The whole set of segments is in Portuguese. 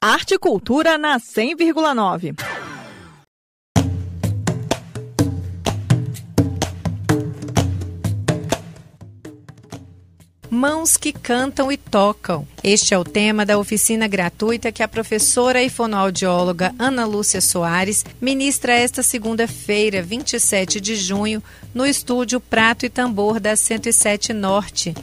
Arte e Cultura na 100,9. Mãos que cantam e tocam. Este é o tema da oficina gratuita que a professora e fonoaudióloga Ana Lúcia Soares ministra esta segunda-feira, 27 de junho, no estúdio Prato e Tambor da 107 Norte.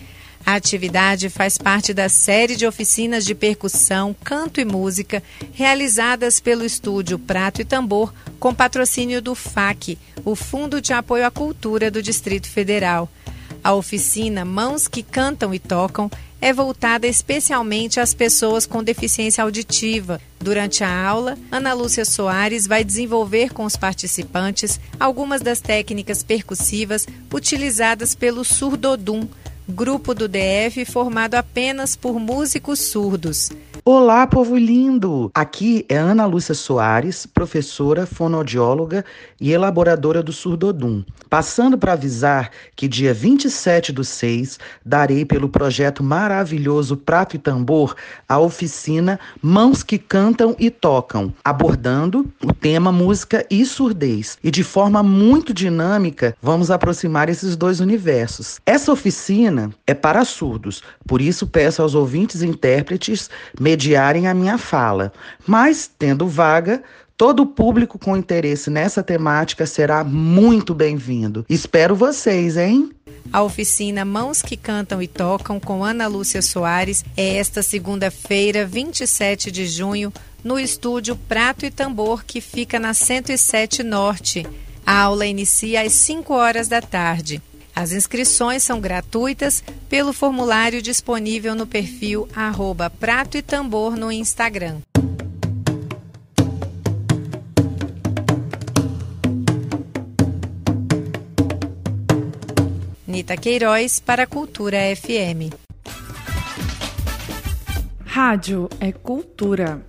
A atividade faz parte da série de oficinas de percussão, canto e música realizadas pelo estúdio Prato e Tambor com patrocínio do FAC, o Fundo de Apoio à Cultura do Distrito Federal. A oficina Mãos que Cantam e Tocam é voltada especialmente às pessoas com deficiência auditiva. Durante a aula, Ana Lúcia Soares vai desenvolver com os participantes algumas das técnicas percussivas utilizadas pelo Surdodum, grupo do DF formado apenas por músicos surdos. Olá, povo lindo! Aqui é Ana Lúcia Soares, professora, fonoaudióloga e elaboradora do Surdodum. Passando para avisar que dia 27 do 6 darei pelo projeto maravilhoso Prato e Tambor a oficina Mãos que Cantam e Tocam, abordando o tema música e surdez. E de forma muito dinâmica, vamos aproximar esses dois universos. Essa oficina é para surdos, por isso peço aos ouvintes e intérpretes mediarem a minha fala. Mas, tendo vaga, Todo público com interesse nessa temática será muito bem-vindo. Espero vocês, hein? A oficina Mãos que Cantam e Tocam com Ana Lúcia Soares é esta segunda-feira, 27 de junho, no estúdio Prato e Tambor, que fica na 107 Norte. A aula inicia às 5 horas da tarde. As inscrições são gratuitas pelo formulário disponível no perfil arroba Prato e Tambor no Instagram. Nita Queiroz para a Cultura FM. Rádio é cultura.